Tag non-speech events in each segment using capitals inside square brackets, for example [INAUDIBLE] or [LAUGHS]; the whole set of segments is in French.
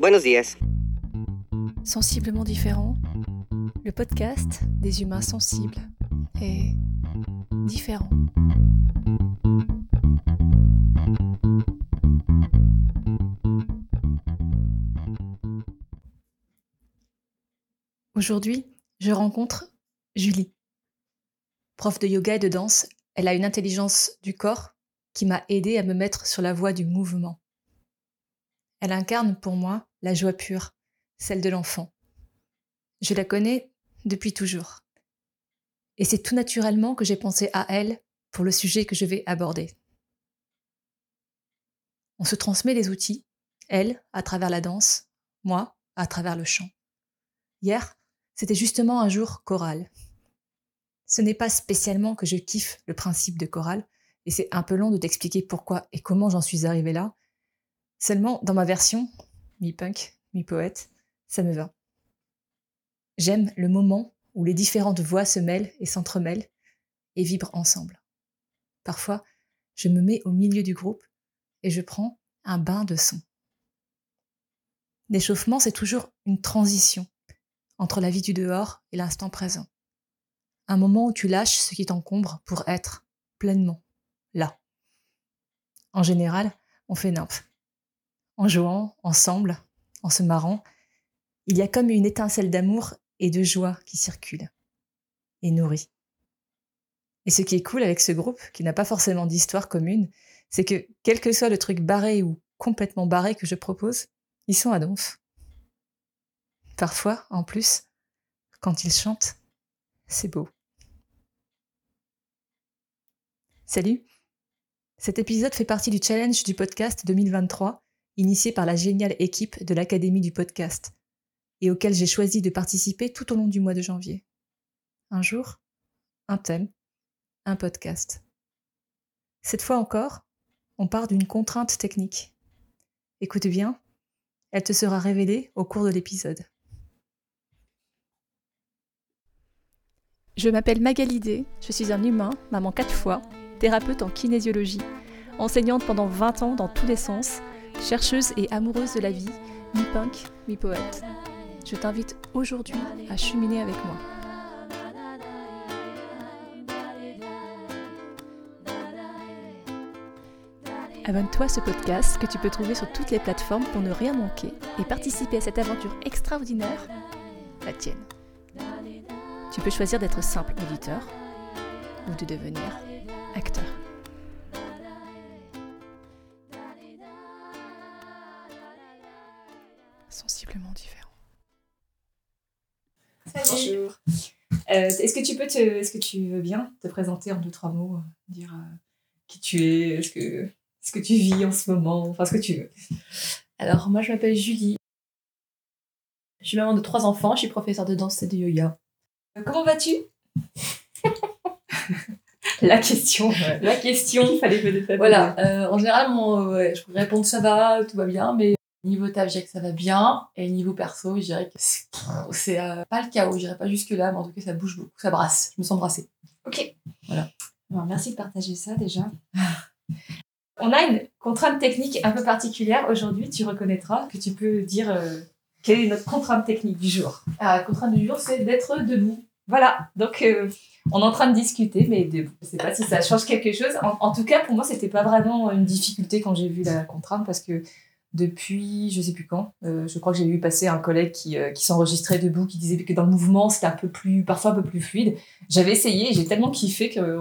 Buenos. Sensiblement différent, le podcast des humains sensibles et différent. Aujourd'hui, je rencontre Julie. Prof de yoga et de danse, elle a une intelligence du corps qui m'a aidé à me mettre sur la voie du mouvement. Elle incarne pour moi la joie pure, celle de l'enfant. Je la connais depuis toujours. Et c'est tout naturellement que j'ai pensé à elle pour le sujet que je vais aborder. On se transmet des outils, elle à travers la danse, moi à travers le chant. Hier, c'était justement un jour choral. Ce n'est pas spécialement que je kiffe le principe de chorale, et c'est un peu long de t'expliquer pourquoi et comment j'en suis arrivée là. Seulement, dans ma version, mi-punk, mi-poète, ça me va. J'aime le moment où les différentes voix se mêlent et s'entremêlent et vibrent ensemble. Parfois, je me mets au milieu du groupe et je prends un bain de son. L'échauffement, c'est toujours une transition entre la vie du dehors et l'instant présent. Un moment où tu lâches ce qui t'encombre pour être pleinement là. En général, on fait nymphe. En jouant, ensemble, en se marrant, il y a comme une étincelle d'amour et de joie qui circule et nourrit. Et ce qui est cool avec ce groupe, qui n'a pas forcément d'histoire commune, c'est que quel que soit le truc barré ou complètement barré que je propose, ils sont à donf. Parfois, en plus, quand ils chantent, c'est beau. Salut Cet épisode fait partie du challenge du podcast 2023, initié par la géniale équipe de l'Académie du podcast, et auquel j'ai choisi de participer tout au long du mois de janvier. Un jour, un thème, un podcast. Cette fois encore, on part d'une contrainte technique. Écoute bien, elle te sera révélée au cours de l'épisode. Je m'appelle Magalidé, je suis un humain, maman quatre fois, thérapeute en kinésiologie, enseignante pendant 20 ans dans tous les sens, chercheuse et amoureuse de la vie, mi-punk, mi-poète. Je t'invite aujourd'hui à cheminer avec moi. Abonne-toi à ce podcast que tu peux trouver sur toutes les plateformes pour ne rien manquer et participer à cette aventure extraordinaire, la tienne. Tu peux choisir d'être simple auditeur ou de devenir acteur. Sensiblement différent. Bonjour. Euh, est-ce que tu peux te, est-ce que tu veux bien te présenter en deux trois mots, dire euh, qui tu es, ce que, ce que tu vis en ce moment, enfin ce que tu veux? Alors moi je m'appelle Julie. Je suis maman de trois enfants, je suis professeure de danse et de yoga. Euh, comment vas-tu? [LAUGHS] La question. La question. Il fallait peut-être Voilà. Euh, en général, mon, je pourrais répondre ça va, tout va bien, mais niveau taf, je que ça va bien. Et niveau perso, je dirais que c'est euh, pas le chaos, je dirais pas jusque-là, mais en tout cas, ça bouge beaucoup, ça brasse. Je me sens brassée. Ok. Voilà. merci de partager ça déjà. On a une contrainte technique un peu particulière aujourd'hui. Tu reconnaîtras que tu peux dire quelle est notre contrainte technique du jour ah, La contrainte du jour, c'est d'être debout. Voilà, donc euh, on est en train de discuter, mais je ne sais pas si ça change quelque chose. En, tout cas, pour moi, c'était pas vraiment une difficulté quand j'ai vu la contrainte, parce que depuis, je sais plus quand, euh, je crois que j'ai vu passer un collègue qui, euh, qui s'enregistrait debout, qui disait que dans le mouvement, c'était un peu plus, parfois un peu plus fluide. J'avais essayé et j'ai tellement kiffé que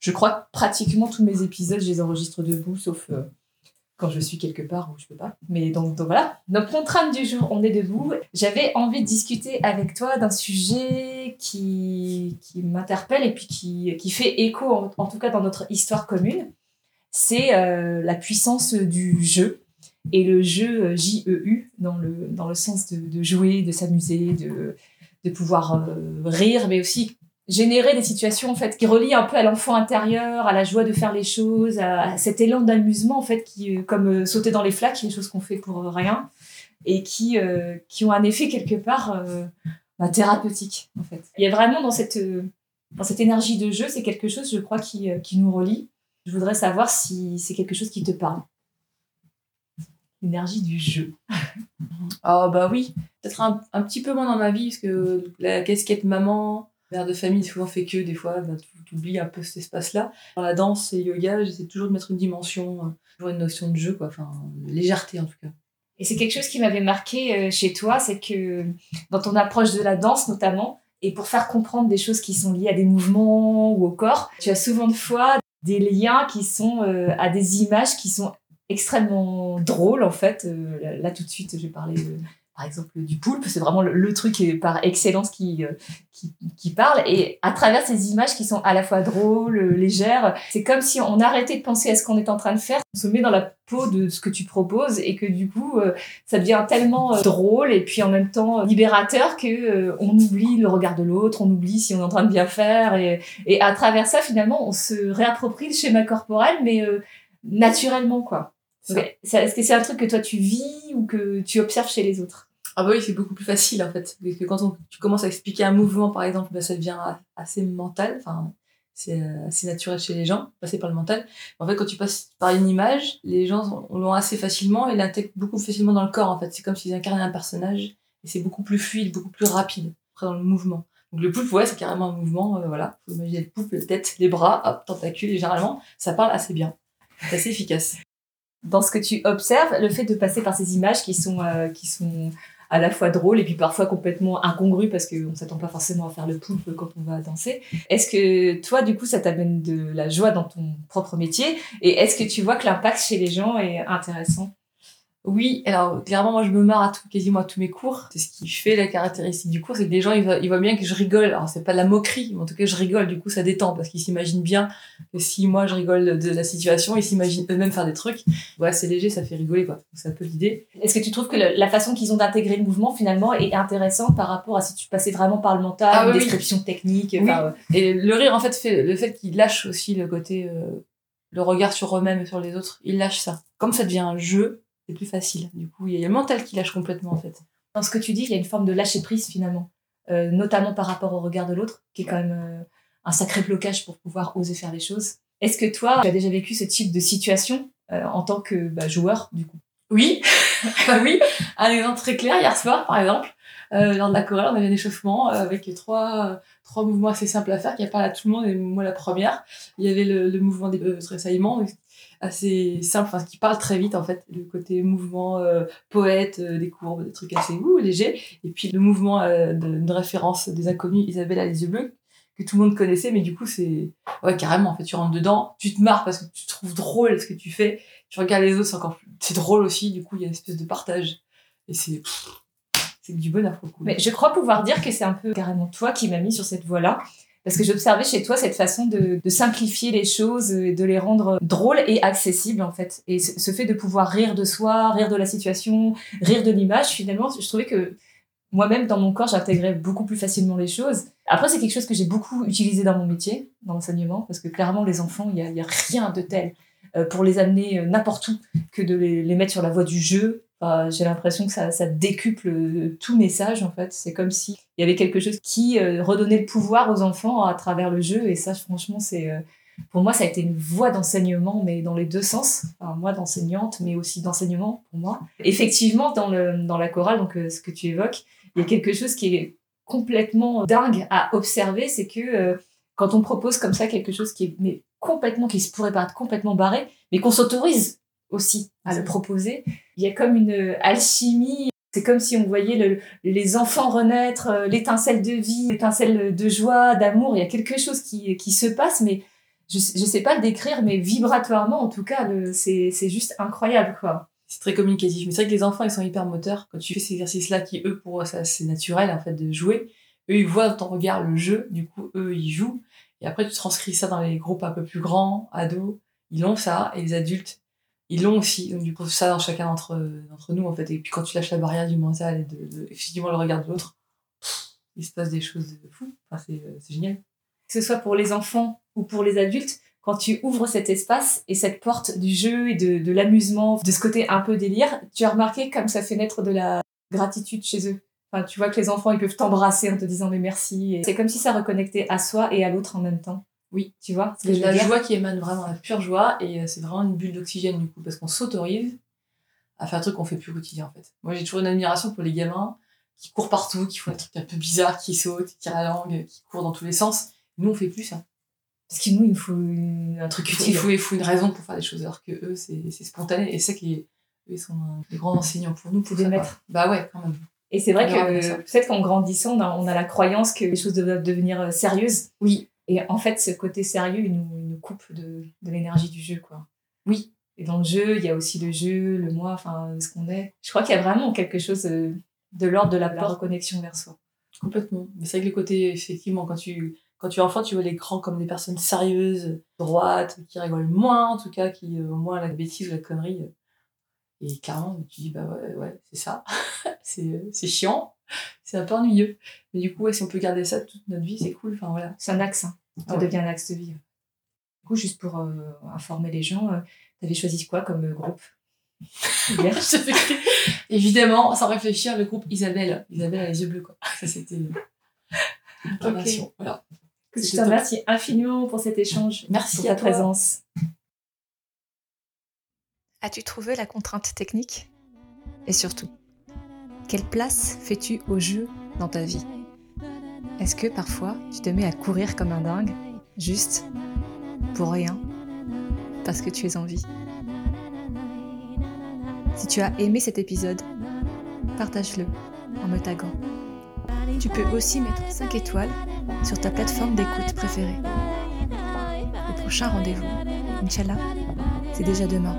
je crois que pratiquement tous mes épisodes, je les enregistre debout, sauf quand je suis quelque part où je peux pas. Mais donc, donc voilà, notre contrainte du jour, on est debout. J'avais envie de discuter avec toi d'un sujet qui, qui m'interpelle et puis qui, qui fait écho, en, tout cas dans notre histoire commune. C'est euh, la puissance du jeu et le jeu J-E-U dans le, dans le sens de, jouer, de s'amuser, de, de pouvoir euh, rire, mais aussi générer des situations en fait qui relient un peu à l'enfant intérieur, à la joie de faire les choses, à cet élan d'amusement en fait qui euh, comme euh, sauter dans les flaques, des choses qu'on fait pour rien et qui qui ont un effet quelque part bah, thérapeutique en fait. Il y a vraiment dans cette dans cette énergie de jeu, c'est quelque chose je crois qui qui nous relie. Je voudrais savoir si c'est quelque chose qui te parle. L'énergie du jeu. Ah bah oui, peut-être un, un petit peu moins dans ma vie, parce que la casquette maman, mère de famille, souvent fait que des fois, bah, tu oublies un peu cet espace-là. Dans la danse et le yoga, j'essaie toujours de mettre une dimension, euh, toujours une notion de jeu, quoi, enfin, légèreté en tout cas. Et c'est quelque chose qui m'avait marqué euh, chez toi, c'est que dans ton approche de la danse notamment, et pour faire comprendre des choses qui sont liées à des mouvements ou au corps, tu as souvent de fois des liens qui sont euh, à des images qui sont extrêmement drôles en fait. Euh, là tout de suite, je vais parler de, par exemple du poulpe, c'est vraiment le, truc par excellence qui, euh, qui, qui, parle. Et à travers ces images qui sont à la fois drôles, légères, c'est comme si on arrêtait de penser à ce qu'on est en train de faire, on se met dans la peau de ce que tu proposes et que du coup, euh, ça devient tellement euh, drôle et puis en même temps libérateur que on oublie le regard de l'autre, on oublie si on est en train de bien faire. Et à travers ça, finalement, on se réapproprie le schéma corporel, mais naturellement, quoi. Est-ce que c'est un truc que toi tu vis ou que tu observes chez les autres? Ah bah oui, c'est beaucoup plus facile en fait. Parce que quand tu commences à expliquer un mouvement, par exemple, bah, ça devient assez mental. Enfin, c'est euh, assez naturel chez les gens, passer par le mental. En fait, quand tu passes par une image, les gens l'ont assez facilement et l'intègrent beaucoup facilement dans le corps. En fait, c'est comme s'ils incarnaient un personnage et c'est beaucoup plus fluide, beaucoup plus rapide après dans le mouvement. Donc le poulpe, ouais, c'est carrément un mouvement. Euh, voilà, faut imaginer le poulpe, la tête, les bras, hop, tentacules. Et généralement, ça parle assez bien. C'est assez efficace. Dans ce que tu observes, le fait de passer par ces images qui sont, euh, qui sont à la fois drôle et puis parfois complètement incongru parce qu'on ne s'attend pas forcément à faire le poulpe quand on va danser. Est-ce que toi, du coup, ça t'amène de la joie dans ton propre métier et est-ce que tu vois que l'impact chez les gens est intéressant? Oui, alors clairement, moi je me marre à tout, quasiment à tous mes cours. C'est ce qui fait la caractéristique du cours, c'est que les gens ils voient, bien que je rigole. Alors c'est pas de la moquerie, mais en tout cas je rigole, du coup ça détend parce qu'ils s'imaginent bien que si moi je rigole de la situation, ils s'imaginent eux-mêmes faire des trucs. Ouais, c'est léger, ça fait rigoler quoi. C'est un peu l'idée. Est-ce que tu trouves que la façon qu'ils ont d'intégrer le mouvement finalement est intéressante par rapport à si tu passais vraiment par le mental, ah, une description technique oui. Et le rire en fait fait le fait qu'ils lâchent aussi le côté, euh, le regard sur eux-mêmes et sur les autres, ils lâchent ça. Comme ça devient un jeu, c'est plus facile. Du coup, il y a le mental qui lâche complètement en fait. Dans ce que tu dis, il y a une forme de lâcher prise finalement, euh, notamment par rapport au regard de l'autre, qui est quand même euh, un sacré blocage pour pouvoir oser faire les choses. Est-ce que toi, tu as déjà vécu ce type de situation euh, en tant que bah, joueur du coup? Oui, [LAUGHS] ah oui. Un exemple très clair hier soir, par exemple. lors de la chorale, on avait un échauffement avec trois, trois mouvements assez simples à faire qui a parlé à tout le monde et moi la première. Il y avait le, le mouvement des tressaillements assez simple, enfin, qui parle très vite en fait, le côté mouvement euh, poète, euh, des courbes, des trucs assez ouh, légers, et puis le mouvement euh, de, référence des inconnus, Isabelle a les yeux bleus, que tout le monde connaissait, mais du coup c'est ouais carrément en fait, tu rentres dedans, tu te marres parce que tu trouves drôle ce que tu fais, tu regardes les autres, c'est encore plus, c'est drôle aussi, du coup il y a une espèce de partage, et c'est c'est du bonheur pour le coup. Mais je crois pouvoir dire que c'est un peu carrément toi qui m'as mis sur cette voie-là parce que j'observais chez toi cette façon de, simplifier les choses et de les rendre drôles et accessibles en fait. Et ce fait de pouvoir rire de soi, rire de la situation, rire de l'image, finalement, je trouvais que moi-même dans mon corps, j'intégrais beaucoup plus facilement les choses. Après, c'est quelque chose que j'ai beaucoup utilisé dans mon métier, dans l'enseignement, parce que clairement, les enfants, il n'y a, rien de tel euh, pour les amener euh, n'importe où que de les, mettre sur la voie du jeu, j'ai l'impression que ça, ça, décuple euh, tout message en fait. C'est comme s'il y avait quelque chose qui euh, redonnait le pouvoir aux enfants à travers le jeu. Et ça, franchement, c'est euh, pour moi, ça a été une voie d'enseignement, mais dans les deux sens. Enfin, moi, d'enseignante, mais aussi d'enseignement pour moi. Effectivement, dans, le, dans la chorale, donc ce que tu évoques, il y a quelque chose qui est complètement dingue à observer, c'est que quand on propose comme ça quelque chose qui est mais complètement, qui se pourrait paraître complètement barré, mais qu'on s'autorise aussi à le proposer. Il y a comme une alchimie. C'est comme si on voyait le, les enfants renaître, euh, l'étincelle de vie, l'étincelle de joie, d'amour. Il y a quelque chose qui, qui se passe, mais je ne sais pas le décrire, mais vibratoirement, en tout cas, c'est juste incroyable. quoi. C'est très communicatif. Mais c'est vrai que les enfants, ils sont hyper moteurs. Quand tu fais ces exercices-là, qui, eux, pour eux, c'est naturel, en fait, de jouer. Eux, ils voient dans ton regard le jeu. Du coup, eux, ils jouent. Et après, tu transcris ça dans les groupes un peu plus grands, ados. Ils ont ça. Et les adultes, ils l'ont aussi. Donc, du coup, ça dans chacun d'entre, nous, en fait. Et puis, quand tu lâches la barrière du mental et effectivement le regard de l'autre, il se passe des choses de fou. Enfin, c'est, c'est génial. Que ce soit pour les enfants ou pour les adultes, quand tu ouvres cet espace et cette porte du jeu et de, de l'amusement, de ce côté un peu délire, tu as remarqué comme ça fait naître de la gratitude chez eux. Enfin, tu vois que les enfants, ils peuvent t'embrasser en te disant mais merci. C'est comme si ça reconnectait à soi et à l'autre en même temps. Oui, tu vois. C'est la joie qui émane vraiment, la pure joie, et euh, c'est vraiment une bulle d'oxygène du coup, parce qu'on s'autorise à faire un truc qu'on fait plus au quotidien en fait. Moi j'ai toujours une admiration pour les gamins qui courent partout, qui font des trucs un peu bizarres, qui sautent, qui tirent la langue, qui courent dans tous les sens. Nous on fait plus ça. Parce que nous, il nous faut une- un truc Il utile. faut, il faut une raison pour faire des choses alors que eux c'est c'est spontané et c'est ça qui est- ils sont des grands enseignants pour nous. Pour des maîtres. Bah ouais quand même. Et c'est vrai que peut-être qu'en grandissant, on a, on a la croyance que les choses doivent devenir euh, sérieuses. Oui. Et en fait, ce côté sérieux, il nous, il nous coupe de, de l'énergie du jeu, quoi. Oui. Et dans le jeu, il y a aussi le jeu, le moi, enfin, ce qu'on est. Je crois qu'il y a vraiment quelque chose euh, de l'ordre de la, la reconnexion vers soi. Complètement. Mais c'est vrai que le côté, effectivement, quand tu, quand tu es enfant, tu vois les grands comme des personnes sérieuses, droites, qui rigolent moins, en tout cas, qui euh, au moins la bêtise ou la connerie. euh. Et clairement, tu dis, bah ouais, ouais c'est ça. [LAUGHS] euh, c'est chiant. C'est un peu ennuyeux. Mais du coup, ouais, si on peut garder ça toute notre vie, c'est cool. Enfin, voilà. C'est un axe, hein. ça Ah ouais. devient un axe de vie. Du coup, juste pour euh, informer les gens, euh, t'avais choisi quoi comme euh, groupe? [LAUGHS] Hier? Évidemment, sans réfléchir, le groupe Isabelle. Isabelle a les yeux bleus, quoi. [LAUGHS] Ça, c'était l'incarnation. Voilà. Je te top. remercie infiniment pour cet échange. Merci pour à ta toi. présence. As-tu trouvé la contrainte technique? Et surtout, quelle place fais-tu au jeu dans ta vie? Est-ce que parfois tu te mets à courir comme un dingue, juste pour rien, parce que tu es en vie? Si tu as aimé cet épisode, partage-le en me taguant. Tu peux aussi mettre 5 étoiles sur ta plateforme d'écoute préférée. Le prochain rendez-vous, Inch'Allah, c'est déjà demain.